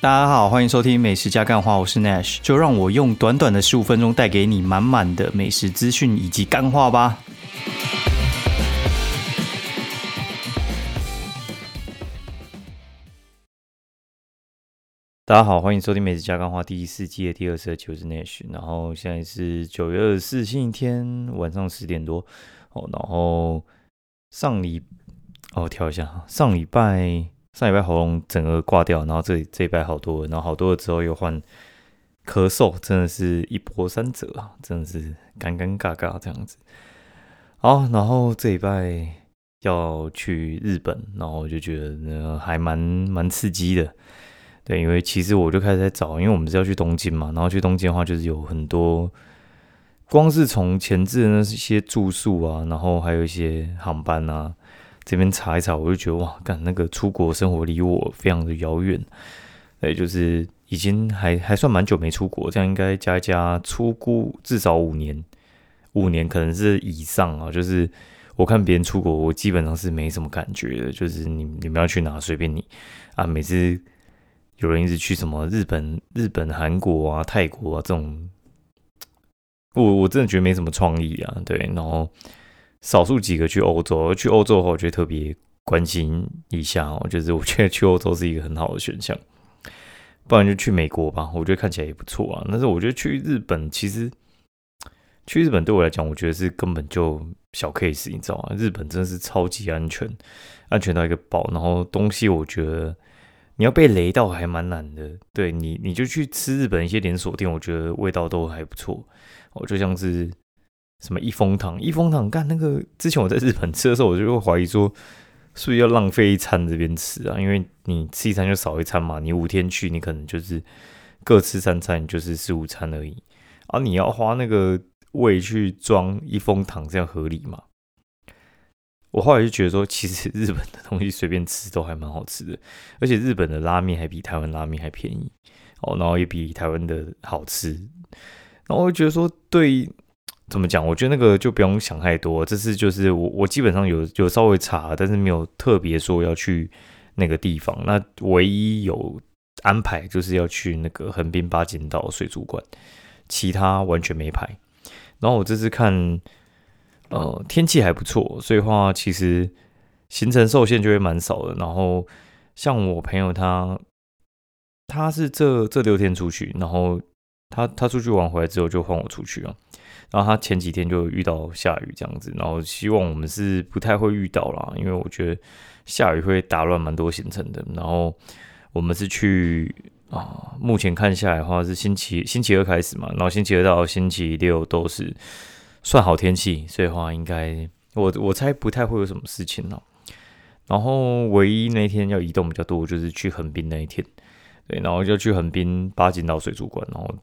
大家好，欢迎收听美食加干话，我是 Nash，就让我用短短的十五分钟带给你满满的美食资讯以及干话吧。大家好，欢迎收听美食加干话第四季的第二十集，我是 Nash。然后现在是九月二十四星期天晚上十点多哦。然后上礼哦，调一下，上礼拜。上礼拜喉咙整个挂掉，然后这这一拜好多，然后好多了之后又换咳嗽，真的是一波三折啊，真的是尴尴尬尬这样子。好，然后这一拜要去日本，然后我就觉得还蛮蛮刺激的。对，因为其实我就开始在找，因为我们是要去东京嘛，然后去东京的话就是有很多，光是从前置的那些住宿啊，然后还有一些航班啊。这边查一查，我就觉得哇，干那个出国生活离我非常的遥远，哎，就是已经还还算蛮久没出国，这样应该加一加出估至少五年，五年可能是以上啊。就是我看别人出国，我基本上是没什么感觉的，就是你你们要去哪随便你啊。每次有人一直去什么日本、日本、韩国啊、泰国啊这种，我我真的觉得没什么创意啊。对，然后。少数几个去欧洲，去欧洲的话，我觉得特别关心一下哦。就是我觉得去欧洲是一个很好的选项，不然就去美国吧。我觉得看起来也不错啊。但是我觉得去日本，其实去日本对我来讲，我觉得是根本就小 case，你知道吗？日本真的是超级安全，安全到一个爆。然后东西，我觉得你要被雷到还蛮难的。对你，你就去吃日本一些连锁店，我觉得味道都还不错。哦，就像是。什么一风堂？一风堂干那个？之前我在日本吃的时候，我就会怀疑说，是不是要浪费一餐这边吃啊？因为你吃一餐就少一餐嘛。你五天去，你可能就是各吃三餐，就是四五餐而已。而你要花那个胃去装一风堂，这样合理吗？我后来就觉得说，其实日本的东西随便吃都还蛮好吃的，而且日本的拉面还比台湾拉面还便宜哦，然后也比台湾的好吃。然后我就觉得说，对。怎么讲？我觉得那个就不用想太多。这次就是我，我基本上有有稍微查，但是没有特别说要去那个地方。那唯一有安排就是要去那个横滨八景岛水族馆，其他完全没排。然后我这次看，呃，天气还不错，所以话其实行程受限就会蛮少的。然后像我朋友他，他是这这六天出去，然后他他出去玩回来之后就换我出去啊。然后他前几天就遇到下雨这样子，然后希望我们是不太会遇到啦，因为我觉得下雨会打乱蛮多行程的。然后我们是去啊，目前看下来的话是星期星期二开始嘛，然后星期二到星期六都是算好天气，所以话应该我我猜不太会有什么事情了。然后唯一那天要移动比较多，就是去横滨那一天，对，然后就去横滨八景岛水族馆，然后。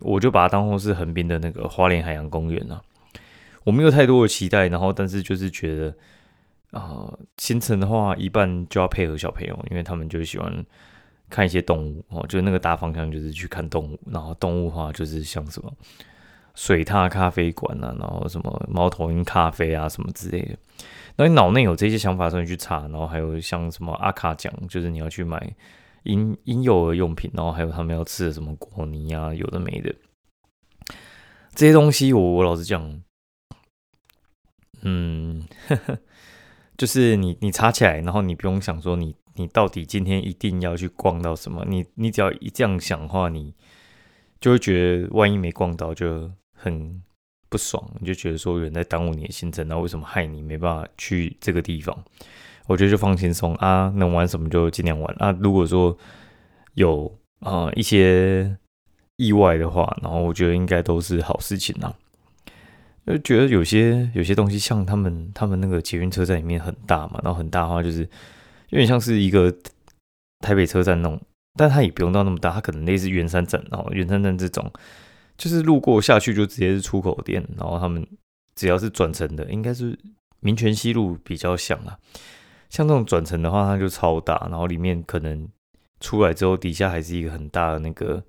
我就把它当做是横滨的那个花莲海洋公园啊，我没有太多的期待，然后但是就是觉得啊，行程的话一半就要配合小朋友，因为他们就喜欢看一些动物哦，就那个大方向就是去看动物，然后动物的话就是像什么水獭咖啡馆啊，然后什么猫头鹰咖啡啊什么之类的，那你脑内有这些想法的时候你去查，然后还有像什么阿卡奖，就是你要去买。婴婴幼儿用品，然后还有他们要吃的什么果泥啊，有的没的，这些东西我我老实讲，嗯，就是你你查起来，然后你不用想说你你到底今天一定要去逛到什么，你你只要一这样想的话，你就会觉得万一没逛到就很不爽，你就觉得说有人在耽误你的行程，那为什么害你没办法去这个地方？我觉得就放轻松啊，能玩什么就尽量玩啊。如果说有啊一些意外的话，然后我觉得应该都是好事情啊。就觉得有些有些东西，像他们他们那个捷运车站里面很大嘛，然后很大的话就是有点像是一个台北车站那种，但它也不用到那么大，它可能类似圆山站，然后圆山站这种，就是路过下去就直接是出口店，然后他们只要是转乘的，应该是民权西路比较像啊。像这种转乘的话，它就超大，然后里面可能出来之后，底下还是一个很大的那个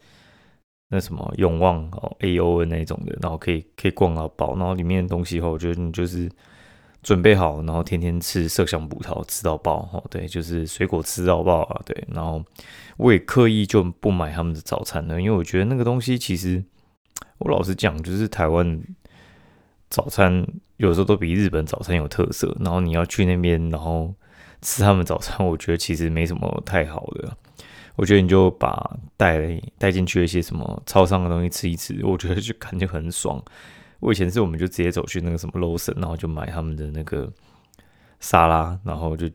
那什么永旺哦 A O N 那种的，然后可以可以逛到饱，然后里面的东西后，我觉得你就是准备好，然后天天吃麝香葡萄吃到爆，哦，对，就是水果吃到爆啊，对，然后我也刻意就不买他们的早餐了，因为我觉得那个东西其实，我老实讲，就是台湾早餐有时候都比日本早餐有特色，然后你要去那边，然后吃他们早餐，我觉得其实没什么太好的，我觉得你就把带带进去一些什么超商的东西吃一吃，我觉得就感觉很爽。我以前是，我们就直接走去那个什么 l o s o n 然后就买他们的那个沙拉，然后就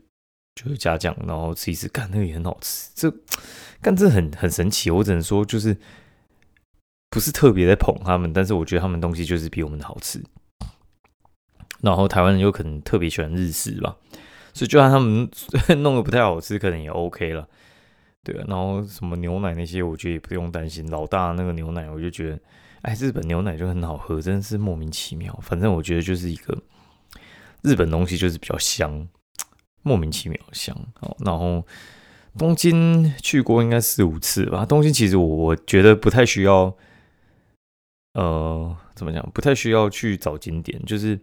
就加酱，然后吃一吃，干那个也很好吃。这干这很很神奇，我只能说就是不是特别在捧他们，但是我觉得他们东西就是比我们的好吃。然后台湾人又可能特别喜欢日式吧，所以就算他们弄得不太好吃，可能也 OK 了。对啊，然后什么牛奶那些，我觉得也不用担心。老大那个牛奶，我就觉得。哎，日本牛奶就很好喝，真的是莫名其妙。反正我觉得就是一个日本东西，就是比较香，莫名其妙香。哦，然后东京去过应该四五次吧。东京其实我我觉得不太需要，呃，怎么讲？不太需要去找景点，就是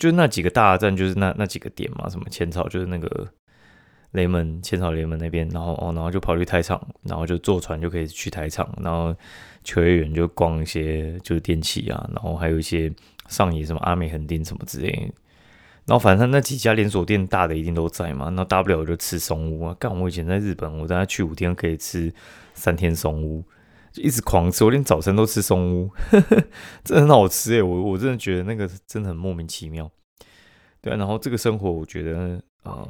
就那几个大站，就是那那几个点嘛。什么千草，就是那个雷门千草雷门那边，然后哦，然后就跑去台场，然后就坐船就可以去台场，然后。球员就逛一些就是电器啊，然后还有一些上野什么阿美横丁什么之类，然后反正那几家连锁店大的一定都在嘛，那大不了我就吃松屋啊。干我以前在日本，我大概去五天可以吃三天松屋，就一直狂吃，我连早餐都吃松屋，真的很好吃诶，我我真的觉得那个真的很莫名其妙。对啊，然后这个生活我觉得啊。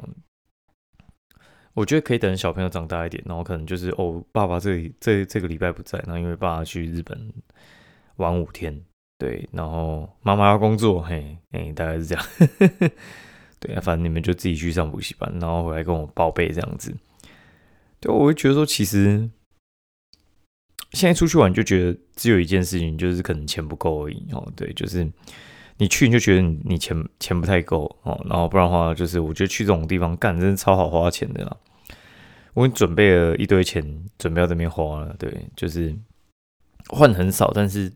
我觉得可以等小朋友长大一点，然后可能就是哦，爸爸这里这这个礼拜不在，然后因为爸爸去日本玩五天，对，然后妈妈要工作，嘿，哎，大概是这样，对啊，反正你们就自己去上补习班，然后回来跟我报备这样子。对，我会觉得说，其实现在出去玩就觉得只有一件事情，就是可能钱不够而已哦。对，就是你去你就觉得你钱钱不太够哦，然后不然的话，就是我觉得去这种地方干真是超好花钱的啦。我准备了一堆钱，准备要这边花了。对，就是换很少，但是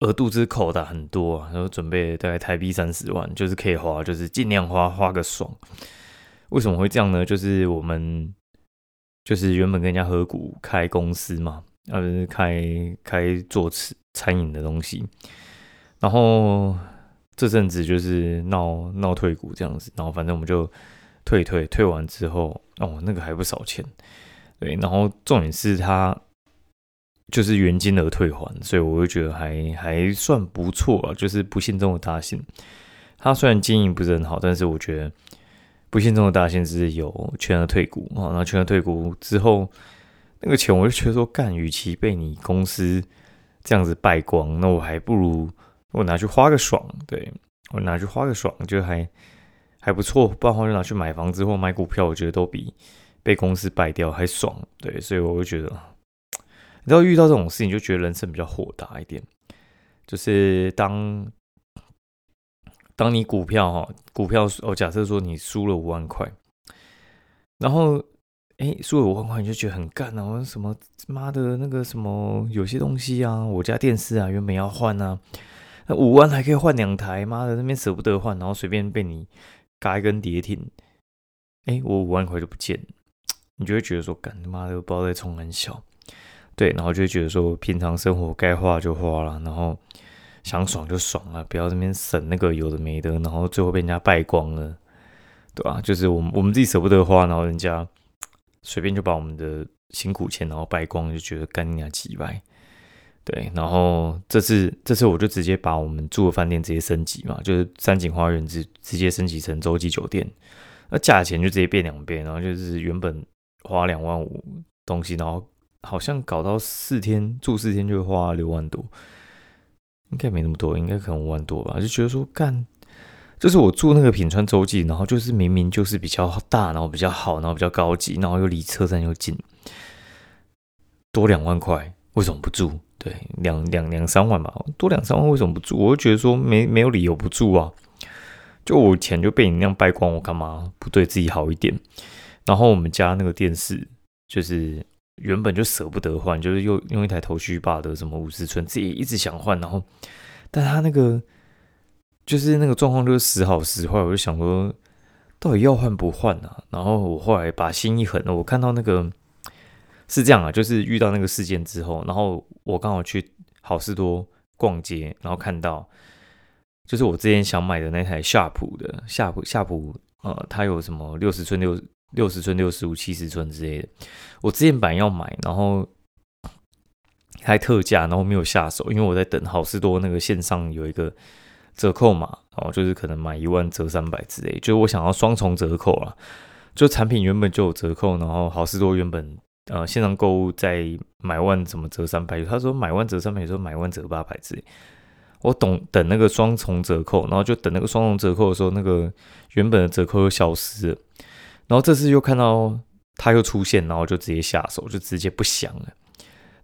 额度之口的很多啊。然后准备大概台币三十万，就是可以花，就是尽量花，花个爽。为什么会这样呢？就是我们就是原本跟人家合股开公司嘛，呃，开开做餐饮的东西。然后这阵子就是闹闹退股这样子，然后反正我们就退退退完之后。哦，那个还不少钱，对，然后重点是他就是原金额退还，所以我就觉得还还算不错啊，就是不幸中的大幸。他虽然经营不是很好，但是我觉得不幸中的大幸是有全额退股啊。然后全额退股之后，那个钱我就觉得说，干，与其被你公司这样子败光，那我还不如我拿去花个爽，对我拿去花个爽，就还。还不错，不然话就拿去买房子或买股票，我觉得都比被公司败掉还爽。对，所以我会觉得，你知道遇到这种事情，就觉得人生比较豁达一点。就是当当你股票哈，股票哦，假设说你输了五万块，然后哎，输了五万块，你就觉得很干啊！我什么妈的那个什么有些东西啊，我家电视啊原本要换啊，那五万还可以换两台，妈的那边舍不得换，然后随便被你。嘎一根跌停，哎，我五万块就不见了，你就会觉得说，干他妈的，不知道在冲很小，对，然后就会觉得说，平常生活该花就花了，然后想爽就爽了，不要这边省那个有的没的，然后最后被人家败光了，对吧？就是我们我们自己舍不得花，然后人家随便就把我们的辛苦钱然后败光，就觉得干你娘几百。对，然后这次这次我就直接把我们住的饭店直接升级嘛，就是三井花园直直接升级成洲际酒店，那价钱就直接变两倍，然后就是原本花两万五东西，然后好像搞到四天住四天就花六万多，应该没那么多，应该可能五万多吧，就觉得说干，就是我住那个品川洲际，然后就是明明就是比较大，然后比较好，然后比较高级，然后又离车站又近，多两万块，为什么不住？对，两两两三万吧，多两三万为什么不住？我就觉得说没没有理由不住啊！就我钱就被你那样败光，我干嘛不对自己好一点？然后我们家那个电视就是原本就舍不得换，就是又用一台头须霸的什么五十寸，自己一直想换，然后但他那个就是那个状况就是时好时坏，我就想说，到底要换不换啊？然后我后来把心一狠，我看到那个是这样啊，就是遇到那个事件之后，然后我刚好去好事多逛街，然后看到就是我之前想买的那台夏普的夏普夏普，呃，它有什么六十寸、六六十寸、六十五、七十寸之类的，我之前本来要买，然后。还特价，然后没有下手，因为我在等好事多那个线上有一个折扣嘛，哦，就是可能买一万折三百之类，就是我想要双重折扣啊，就产品原本就有折扣，然后好事多原本呃线上购物在买万怎么折三百，他说买万折三百，说买万折八百之类，我懂等那个双重折扣，然后就等那个双重折扣的时候，那个原本的折扣又消失了，然后这次又看到它又出现，然后就直接下手，就直接不想了。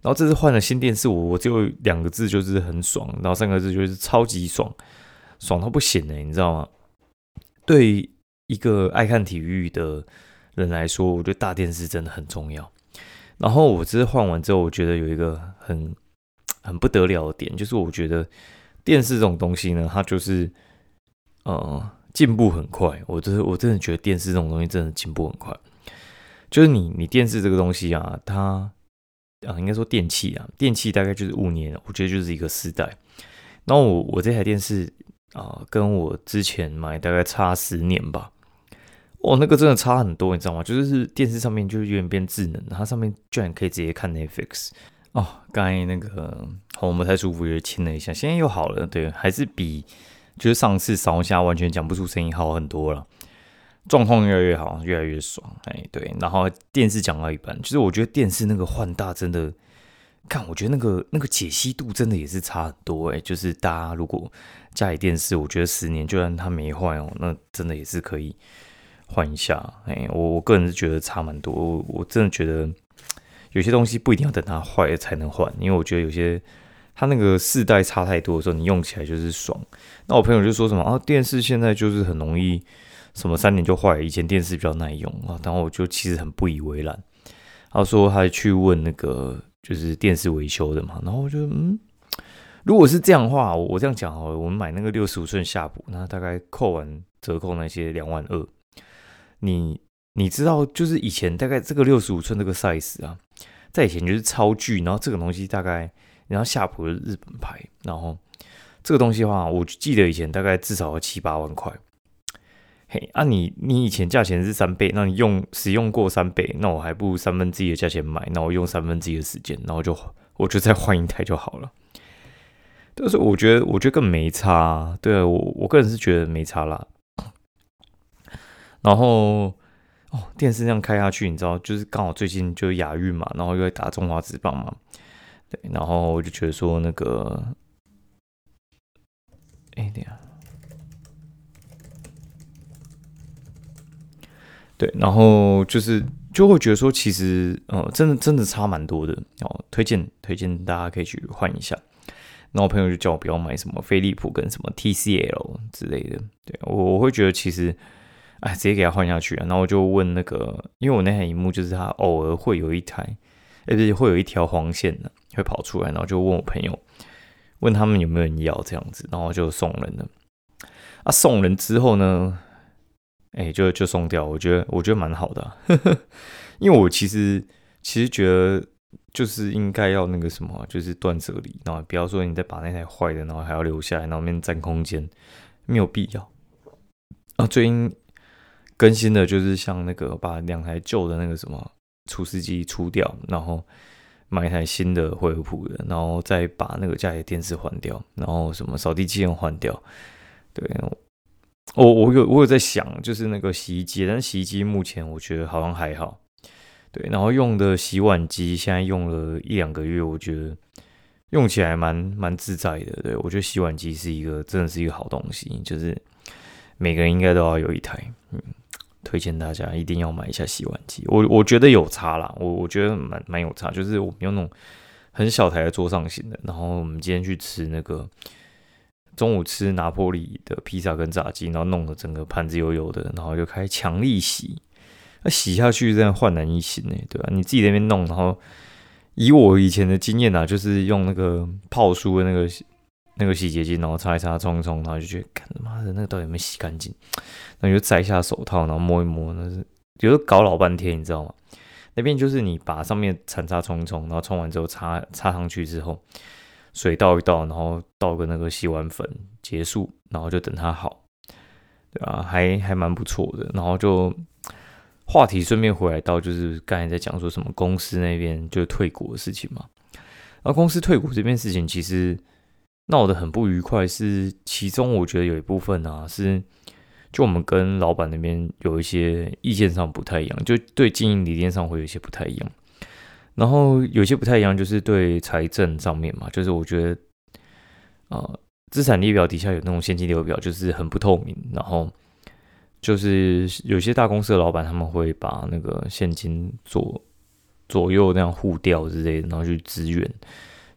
然后这次换了新电视，我我就两个字就是很爽，然后三个字就是超级爽，爽到不行哎，你知道吗？对一个爱看体育的人来说，我觉得大电视真的很重要。然后我这次换完之后，我觉得有一个很很不得了的点，就是我觉得电视这种东西呢，它就是呃进步很快。我真我真的觉得电视这种东西真的进步很快，就是你你电视这个东西啊，它。啊，应该说电器啊，电器大概就是五年，我觉得就是一个时代。然后我我这台电视啊，跟我之前买大概差十年吧。哦，那个真的差很多，你知道吗？就是电视上面就是有点变智能，它上面居然可以直接看 Netflix。哦，刚才那个喉咙不太舒服，就亲了一下，现在又好了。对，还是比就是上次扫一下完全讲不出声音好很多了。状况越来越好，越来越爽，哎，对。然后电视讲到一半，其实我觉得电视那个换大真的，看，我觉得那个那个解析度真的也是差很多，哎，就是大家如果家里电视，我觉得十年就算它没坏哦，那真的也是可以换一下，哎，我我个人是觉得差蛮多，我我真的觉得有些东西不一定要等它坏了才能换，因为我觉得有些它那个世代差太多的时候，你用起来就是爽。那我朋友就说什么啊，电视现在就是很容易。什么三年就坏？以前电视比较耐用啊，然后我就其实很不以为然。他说他去问那个就是电视维修的嘛，然后我就嗯，如果是这样的话，我这样讲哦，我们买那个六十五寸夏普，那大概扣完折扣那些两万二。你你知道，就是以前大概这个六十五寸这个 size 啊，在以前就是超巨，然后这个东西大概，然后夏普的日本牌，然后这个东西的话，我记得以前大概至少要七八万块。嘿，啊你你以前价钱是三倍，那你用使用过三倍，那我还不如三分之一的价钱买，那我用三分之一的时间，然后就我就再换一台就好了。但是我觉得我觉得更没差，对啊，我我个人是觉得没差啦。然后哦，电视这样开下去，你知道，就是刚好最近就亚运嘛，然后又在打中华职棒嘛，对，然后我就觉得说那个，哎，等下。对，然后就是就会觉得说，其实呃，真的真的差蛮多的哦。推荐推荐大家可以去换一下。然后朋友就叫我不要买什么飞利浦跟什么 TCL 之类的。对我我会觉得其实，哎，直接给他换下去啊。然后我就问那个，因为我那台荧幕就是它偶尔会有一台，哎，不是会有一条黄线的会跑出来，然后就问我朋友，问他们有没有人要这样子，然后就送人了。啊，送人之后呢？哎，就就送掉，我觉得我觉得蛮好的，因为我其实其实觉得就是应该要那个什么，就是断舍离，然后不要说你再把那台坏的，然后还要留下来，然后面占空间，没有必要。啊，最近更新的就是像那个把两台旧的那个什么除湿机出掉，然后买一台新的惠而浦的，然后再把那个家里电视换掉，然后什么扫地机器人换掉，对。我我有我有在想，就是那个洗衣机，但是洗衣机目前我觉得好像还好，对。然后用的洗碗机现在用了一两个月，我觉得用起来蛮蛮自在的。对我觉得洗碗机是一个真的是一个好东西，就是每个人应该都要有一台，嗯，推荐大家一定要买一下洗碗机。我我觉得有差啦，我我觉得蛮蛮有差，就是我们用那种很小台的桌上型的，然后我们今天去吃那个。中午吃拿破里的披萨跟炸鸡，然后弄得整个盘子油油的，然后就开强力洗，那洗下去真的焕然一新呢，对吧？你自己那边弄，然后以我以前的经验啊，就是用那个泡书的那个那个洗洁精，然后擦一擦、冲一冲，然后就觉得，干妈的那个到底有没有洗干净？那就摘下手套，然后摸一摸，那是有时候搞老半天，你知道吗？那边就是你把上面残渣冲一冲，然后冲完之后擦擦上去之后，水倒一倒，然后倒个那个洗碗粉，结束，然后就等它好，对啊，还还蛮不错的。然后就话题顺便回来到，就是刚才在讲说什么公司那边就退股的事情嘛。然后公司退股这件事情其实闹得很不愉快，是其中我觉得有一部分啊是。就我们跟老板那边有一些意见上不太一样，就对经营理念上会有一些不太一样。然后有些不太一样，就是对财政上面嘛，就是我觉得，呃，资产列表底下有那种现金流表，就是很不透明。然后就是有些大公司的老板他们会把那个现金左左右那样互调之类的，然后去支援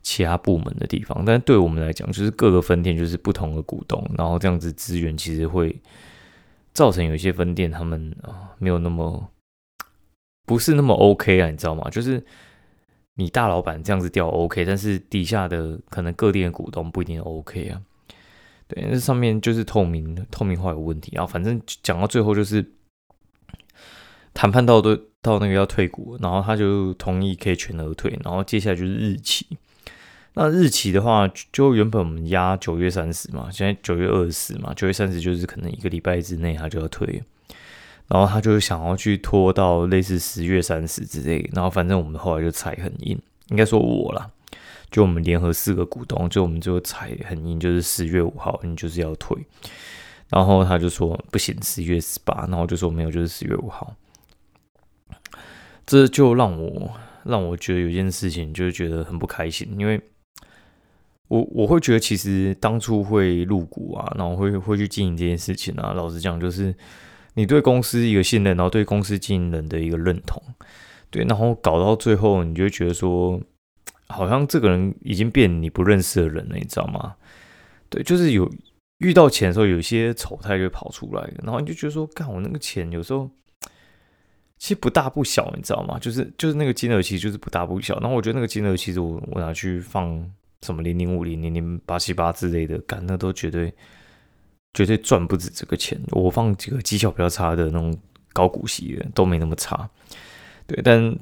其他部门的地方。但对我们来讲，就是各个分店就是不同的股东，然后这样子资源其实会。造成有一些分店他们啊没有那么不是那么 OK 啊，你知道吗？就是你大老板这样子调 OK，但是底下的可能各店股东不一定 OK 啊。对，那上面就是透明透明化有问题。然后反正讲到最后就是谈判到都到那个要退股，然后他就同意可以全额退，然后接下来就是日期。那日期的话，就原本我们压九月三十嘛，现在九月二十嘛，九月三十就是可能一个礼拜之内他就要退，然后他就想要去拖到类似十月三十之类，然后反正我们后来就踩很硬，应该说我啦，就我们联合四个股东，就我们就踩很硬，就是十月五号你就是要退，然后他就说不行，十月十八，然后就说没有，就是十月五号，这就让我让我觉得有件事情就是觉得很不开心，因为。我我会觉得，其实当初会入股啊，然后会会去经营这件事情啊。老实讲，就是你对公司一个信任，然后对公司经营人的一个认同，对，然后搞到最后，你就觉得说，好像这个人已经变你不认识的人了，你知道吗？对，就是有遇到钱的时候，有些丑态就跑出来，然后你就觉得说，干我那个钱有时候其实不大不小，你知道吗？就是就是那个金额其实就是不大不小，然后我觉得那个金额其实我我拿去放。什么零零五零零零八七八之类的，干那都绝对绝对赚不止这个钱。我放几个绩效比较差的那种高股息的都没那么差，对。但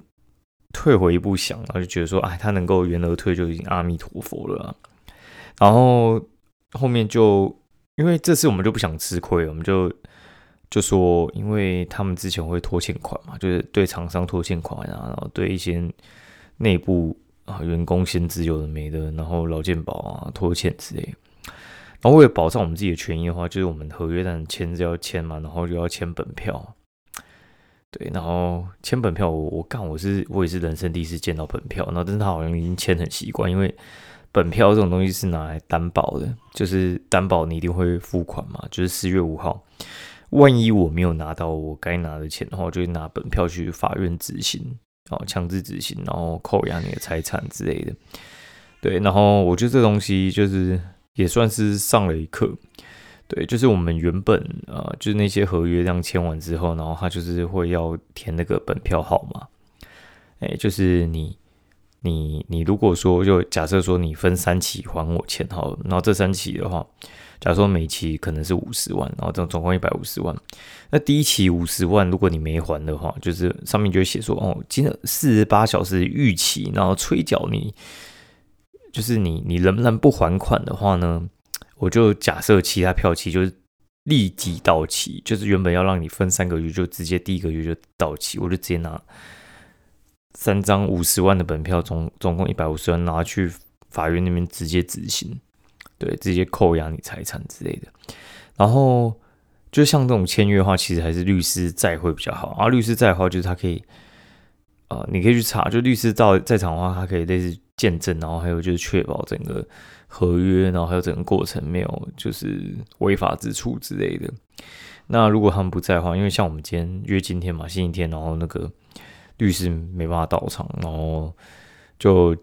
退回一步想，然后就觉得说，哎，他能够原额退就已经阿弥陀佛了。然后后面就因为这次我们就不想吃亏，我们就就说，因为他们之前会拖欠款嘛，就是对厂商拖欠款啊，然后对一些内部。啊，员工薪资有的没的，然后劳健保啊、拖欠之类。然后为了保障我们自己的权益的话，就是我们合约单签是要签嘛，然后就要签本票。对，然后签本票，我我干，我是我也是人生第一次见到本票。然后，但是他好像已经签很习惯，因为本票这种东西是拿来担保的，就是担保你一定会付款嘛。就是四月五号，万一我没有拿到我该拿的钱的话，我就拿本票去法院执行。哦，强制执行，然后扣押你的财产之类的，对，然后我觉得这东西就是也算是上了一课，对，就是我们原本呃，就是那些合约这样签完之后，然后他就是会要填那个本票号码，哎，就是你你你如果说就假设说你分三期还我钱好，然后这三期的话。假如说每期可能是五十万，然后总总共一百五十万，那第一期五十万，如果你没还的话，就是上面就会写说哦，今四十八小时预期，然后催缴你，就是你你能不能不还款的话呢？我就假设其他票期就是立即到期，就是原本要让你分三个月，就直接第一个月就到期，我就直接拿三张五十万的本票，总总共一百五十万拿去法院那边直接执行。对，直接扣押你财产之类的，然后就像这种签约的话，其实还是律师在会比较好。啊律师在的话，就是他可以，呃，你可以去查，就律师到在场的话，他可以类似见证，然后还有就是确保整个合约，然后还有整个过程没有就是违法之处之类的。那如果他们不在的话，因为像我们今天约今天嘛，星期天，然后那个律师没办法到场，然后就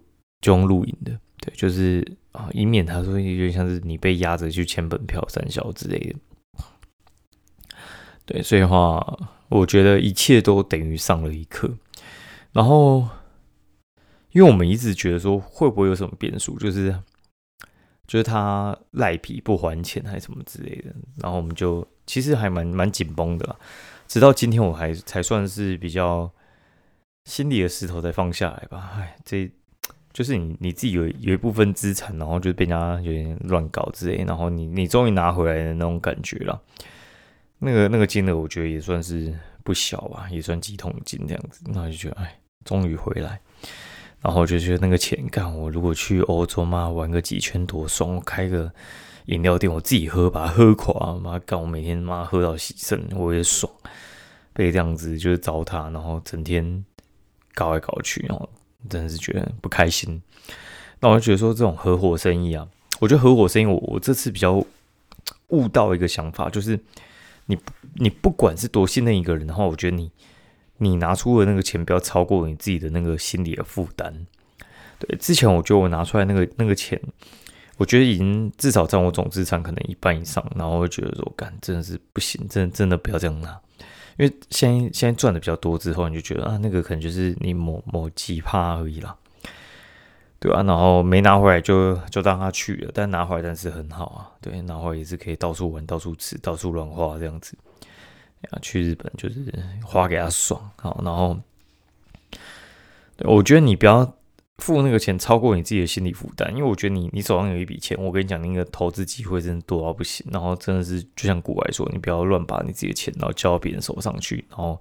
就用录影的，对，就是。啊，以免他说有点像是你被压着去签本票、三小之类的。对，所以的话，我觉得一切都等于上了一课。然后，因为我们一直觉得说会不会有什么变数，就是就是他赖皮不还钱还是什么之类的，然后我们就其实还蛮蛮紧绷的，直到今天我还才算是比较心里的石头才放下来吧。哎，这就是你你自己有有一部分资产，然后就被人家有点乱搞之类，然后你你终于拿回来的那种感觉了。那个那个金额，我觉得也算是不小吧，也算几桶金这样子。那就觉得哎，终于回来。然后就觉得那个钱干，我如果去欧洲嘛，玩个几圈多爽！我开个饮料店，我自己喝，把它喝垮，妈干！我每天妈喝到洗肾，我也爽。被这样子就是糟蹋，然后整天搞来搞去，然后真的是觉得不开心。那我就觉得说，这种合伙生意啊，我觉得合伙生意，我我这次比较悟到一个想法，就是你你不管是多信任一个人的话，我觉得你。你拿出的那个钱不要超过你自己的那个心理的负担。对，之前我觉得我拿出来那个那个钱，我觉得已经至少占我总资产可能一半以上，然后会觉得说，干真的是不行，真的真的不要这样拿。因为现在现在赚的比较多之后，你就觉得啊，那个可能就是你某某几趴而已啦，对吧？然后没拿回来就就让他去了，但拿回来但是很好啊，对，拿回来也是可以到处玩、到处吃、到处乱花这样子。去日本就是花给他爽好，然后我觉得你不要付那个钱超过你自己的心理负担，因为我觉得你你手上有一笔钱，我跟你讲，那个投资机会真的多到不行，然后真的是就像古外说，你不要乱把你自己的钱然后交到别人手上去，然后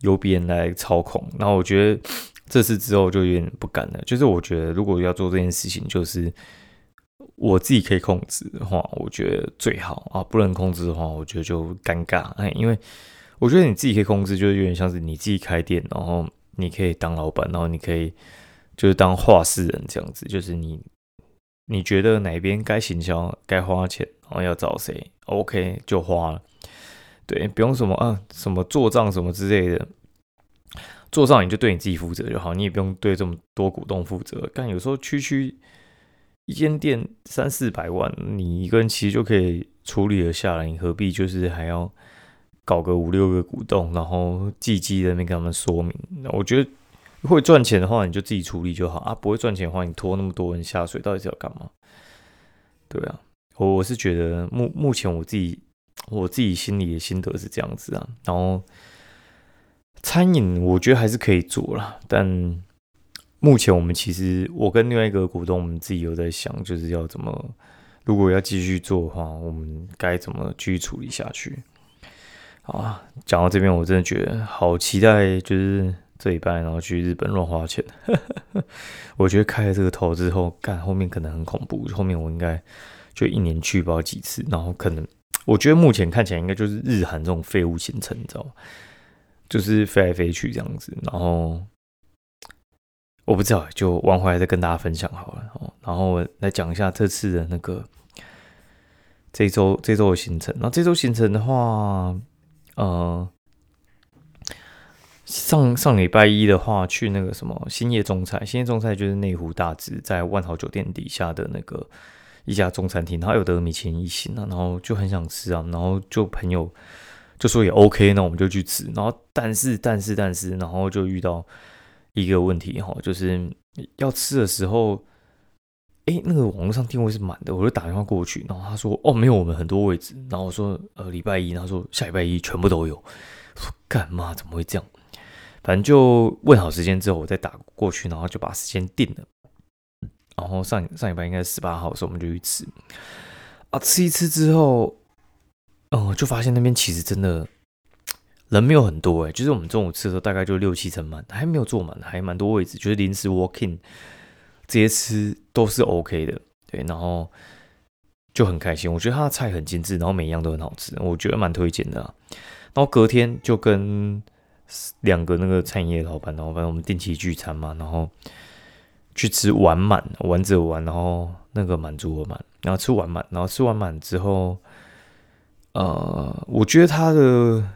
由别人来操控。然后我觉得这次之后就有点不敢了，就是我觉得如果要做这件事情，就是。我自己可以控制的话，我觉得最好啊；不能控制的话，我觉得就尴尬。哎，因为我觉得你自己可以控制，就是有点像是你自己开店，然后你可以当老板，然后你可以就是当话事人这样子。就是你你觉得哪边该行销、该花钱，然后要找谁，OK 就花了。对，不用什么啊，什么做账什么之类的，做账你就对你自己负责就好，你也不用对这么多股东负责。但有时候区区。一间店三四百万，你一个人其实就可以处理了下来，你何必就是还要搞个五六个股东，然后积极的那跟他们说明？我觉得会赚钱的话，你就自己处理就好啊；不会赚钱的话，你拖那么多人下水，到底是要干嘛？对啊，我我是觉得目目前我自己我自己心里的心得是这样子啊。然后餐饮我觉得还是可以做了，但。目前我们其实，我跟另外一个股东，我们自己有在想，就是要怎么，如果要继续做的话，我们该怎么继续处理下去？好啊，讲到这边，我真的觉得好期待，就是这一半，然后去日本乱花钱。我觉得开了这个头之后，干后面可能很恐怖，后面我应该就一年去不知道几次，然后可能我觉得目前看起来应该就是日韩这种废物行程，你知道吗？就是飞来飞去这样子，然后。我不知道，就玩回来再跟大家分享好了。然后来讲一下这次的那个这周这周的行程。那这周行程的话，呃，上上礼拜一的话去那个什么兴业中菜，兴业中菜就是内湖大直在万豪酒店底下的那个一家中餐厅，它有得米其林一星啊，然后就很想吃啊，然后就朋友就说也 OK，那我们就去吃。然后但是但是但是，然后就遇到。一个问题哈，就是要吃的时候，哎，那个网络上定位是满的，我就打电话过去，然后他说哦，没有我们很多位置，然后我说呃礼拜一，他说下礼拜一全部都有，说干嘛怎么会这样？反正就问好时间之后，我再打过去，然后就把时间定了，然后上上礼拜应该是十八号的时候我们就去吃，啊，吃一吃之后，嗯，就发现那边其实真的。人没有很多哎，就是我们中午吃的时候大概就六七成满，还没有坐满，还蛮多位置，就是临时 walk in 直接吃都是 OK 的，对，然后就很开心。我觉得他的菜很精致，然后每一样都很好吃，我觉得蛮推荐的。然后隔天就跟两个那个餐饮业老板，然后反正我们定期聚餐嘛，然后去吃完满，完着完，然后那个满足我满，然后吃完满，然后吃完满之后，呃，我觉得他的。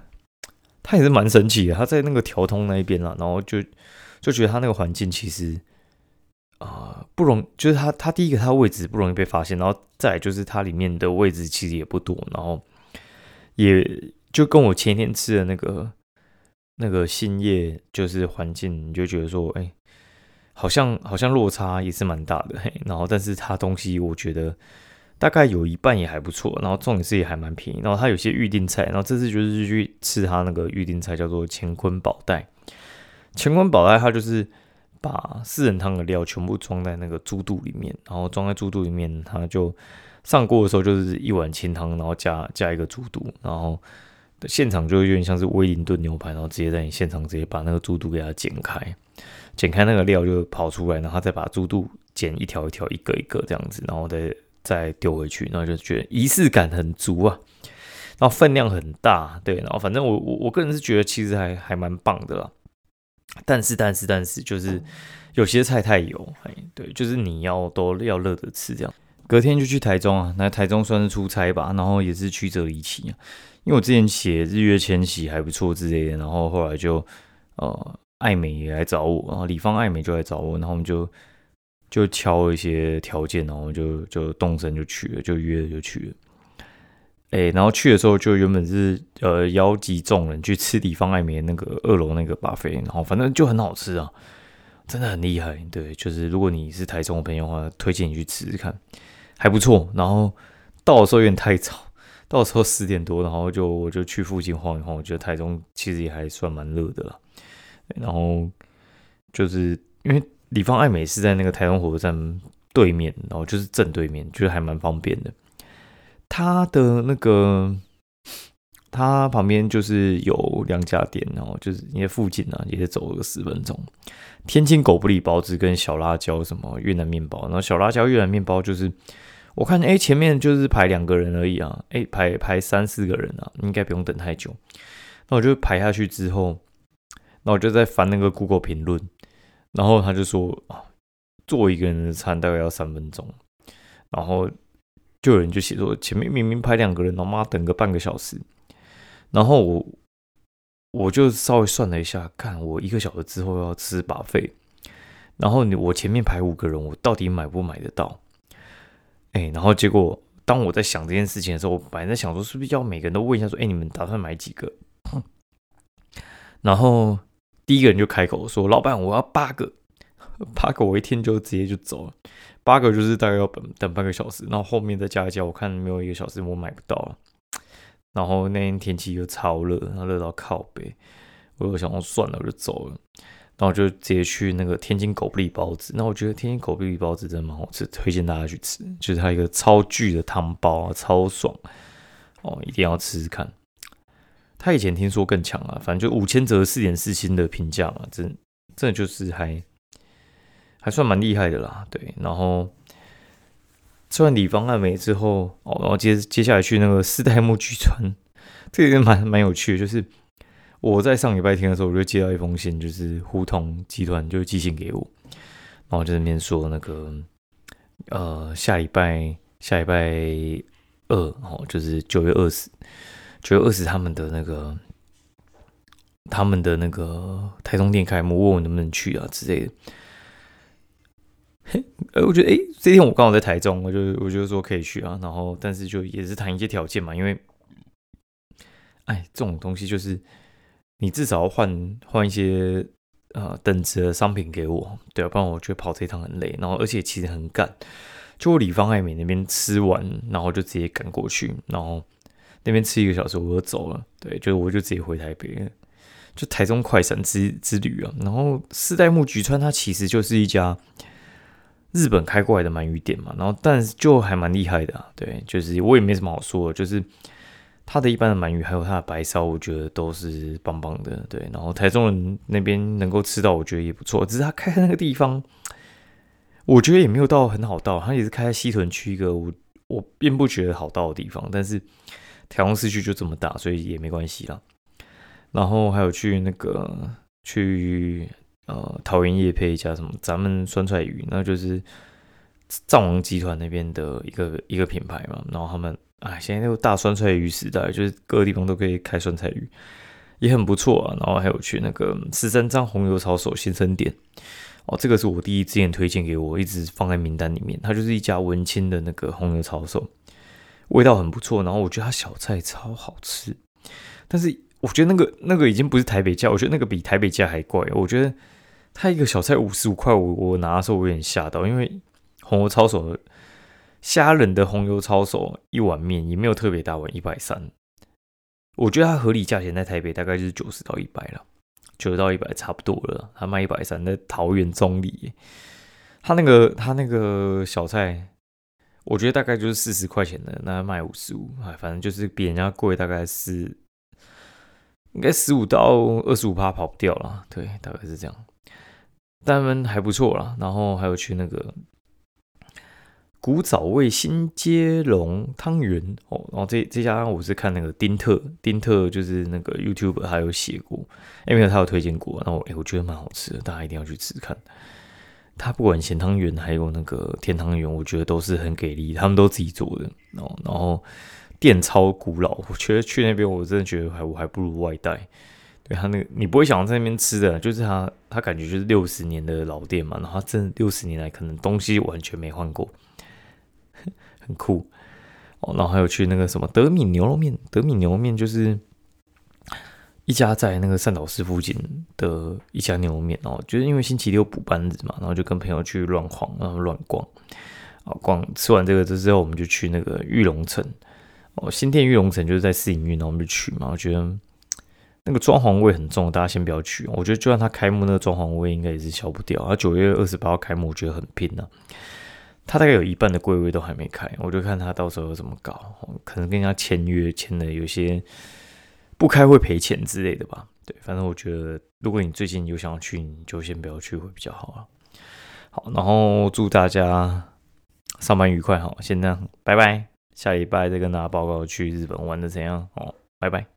他也是蛮神奇的，他在那个调通那一边啊，然后就就觉得他那个环境其实啊不容，就是他他第一个他位置不容易被发现，然后再就是它里面的位置其实也不多，然后也就跟我前一天吃的那个那个新叶就是环境，你就觉得说，哎，好像好像落差也是蛮大的，嘿，然后但是它东西我觉得大概有一半也还不错，然后重点是也还蛮便宜，然后它有些预定菜，然后这次就是去吃它那个预定菜叫做乾坤宝袋，乾坤宝袋它就是把四人汤的料全部装在那个猪肚里面，然后装在猪肚里面，它就上锅的时候就是一碗清汤，然后加加一个猪肚，然后现场就有点像是威灵顿牛排，然后直接在你现场直接把那个猪肚给它剪开。剪开那个料就跑出来，然后再把猪肚剪一条一条、一个一个这样子，然后再再丢回去，然后就觉得仪式感很足啊，然后分量很大，对，然后反正我我我个人是觉得其实还还蛮棒的啦。但是但是但是就是有些菜太油，哎，对，就是你要都要热着吃这样。隔天就去台中啊，那台中算是出差吧，然后也是曲折离奇啊，因为我之前写日月千禧还不错之类的，然后后来就呃。爱美也来找我，然后李芳爱美就来找我，然后我们就就敲一些条件，然后就就动身就去了，就约了就去了。哎，然后去的时候就原本是呃邀集众人去吃李方爱美那个二楼那个巴菲，然后反正就很好吃啊，真的很厉害。对，就是如果你是台中的朋友的话，推荐你去吃吃看，还不错。然后到的时候有点太早，到时候十点多，然后就我就去附近晃一晃，我觉得台中其实也还算蛮热的了。然后就是因为李芳爱美是在那个台中火车站对面，然后就是正对面，就是还蛮方便的。它的那个它旁边就是有两家店，然后就是因为附近啊也走了个十分钟。天津狗不理包子跟小辣椒什么越南面包，然后小辣椒越南面包就是我看哎前面就是排两个人而已啊，哎排排三四个人啊，应该不用等太久。那我就排下去之后。那我就在翻那个 Google 评论，然后他就说啊，做一个人的餐大概要三分钟，然后就有人就写说前面明明排两个人，他妈等个半个小时，然后我我就稍微算了一下，看我一个小时之后要吃把费，然后我前面排五个人，我到底买不买得到？哎，然后结果当我在想这件事情的时候，我本来在想说是不是要每个人都问一下说，哎，你们打算买几个？然后。第一个人就开口说：“老板，我要八个，八个我一天就直接就走了。八个就是大概要等等半个小时，然后后面再加一加，我看没有一个小时我买不到了。然后那天天气又超热，然后热到靠背，我就想算了，我就走了。然后就直接去那个天津狗不理包子。那我觉得天津狗不理包子真的蛮好吃，推荐大家去吃。就是它一个超巨的汤包啊，超爽哦，一定要吃吃看。”他以前听说更强啊，反正就五千折四点四星的评价嘛，真真的就是还还算蛮厉害的啦。对，然后吃完李方爱美之后，哦，然后接接下来去那个四代目巨川，这个蛮蛮有趣的。就是我在上礼拜天的时候，我就接到一封信，就是胡同集团就寄信给我，然后就在那边说那个呃下礼拜下礼拜二哦，就是九月二十。就饿死他们的那个，他们的那个台中店开幕，问我能不能去啊之类的。嘿，哎，我觉得，哎，这天我刚好在台中，我就我就说可以去啊。然后，但是就也是谈一些条件嘛，因为，哎，这种东西就是你至少要换换一些呃等值的商品给我，对啊，不然我觉得跑这一趟很累。然后，而且其实很赶，就我李芳爱美那边吃完，然后就直接赶过去，然后。那边吃一个小时，我就走了。对，就我就直接回台北，就台中快闪之之旅啊。然后四代目菊川，它其实就是一家日本开过来的鳗鱼店嘛。然后，但是就还蛮厉害的。对，就是我也没什么好说，的，就是它的一般的鳗鱼，还有它的白烧，我觉得都是棒棒的。对，然后台中人那边能够吃到，我觉得也不错。只是他开的那个地方，我觉得也没有到很好到。他也是开在西屯区一个我我并不觉得好到的地方，但是。台中市区就这么大，所以也没关系啦。然后还有去那个去呃桃园夜配一家什么咱们酸菜鱼，那就是藏王集团那边的一个一个品牌嘛。然后他们哎，现在那个大酸菜鱼时代，就是各个地方都可以开酸菜鱼，也很不错啊。然后还有去那个十三张红油抄手先生店，哦，这个是我第一之前推荐给我，一直放在名单里面。它就是一家文青的那个红油抄手。味道很不错，然后我觉得它小菜超好吃，但是我觉得那个那个已经不是台北价，我觉得那个比台北价还贵。我觉得它一个小菜五十五块，我我拿的时候我有点吓到，因为红油抄手虾仁的红油抄手一碗面也没有特别大碗，一百三。我觉得它合理价钱在台北大概就是九十到一百了，九十到一百差不多了。它卖一百三，在桃园中里，它那个它那个小菜，我觉得大概就是四十块钱的，那卖五十五，哎，反正就是比人家贵，大概是应该十五到二十五趴跑不掉了，对，大概是这样。他们还不错啦，然后还有去那个。古早味新接龙汤圆哦，然后这这家我是看那个丁特，丁特就是那个 YouTube 他有写过，因为他有推荐过，然后哎我觉得蛮好吃的，大家一定要去吃看。他不管咸汤圆还有那个甜汤圆，我觉得都是很给力，他们都自己做的哦。然后店超古老，我觉得去那边我真的觉得还我还不如外带。对他那个你不会想在那边吃的，就是他他感觉就是六十年的老店嘛，然后真六十年来可能东西完全没换过。很酷哦，然后还有去那个什么德米牛肉面，德米牛肉面就是一家在那个善导市附近的一家牛肉面哦，就是因为星期六补班日嘛，然后就跟朋友去乱晃，然后乱逛。啊，逛吃完这个之后，我们就去那个玉龙城。哦，新店玉龙城就是在试营运，然后我们就去嘛，我觉得那个装潢味很重，大家先不要去，我觉得就算它开幕，那个装潢味应该也是消不掉，它九月二十八号开幕，我觉得很拼呢。他大概有一半的柜位都还没开，我就看他到时候怎么搞，可能跟人家签约签的有些不开会赔钱之类的吧。对，反正我觉得如果你最近有想要去，你就先不要去会比较好了。好，然后祝大家上班愉快，好，先这样，拜拜。下礼拜再跟大家报告去日本玩的怎样，哦，拜拜。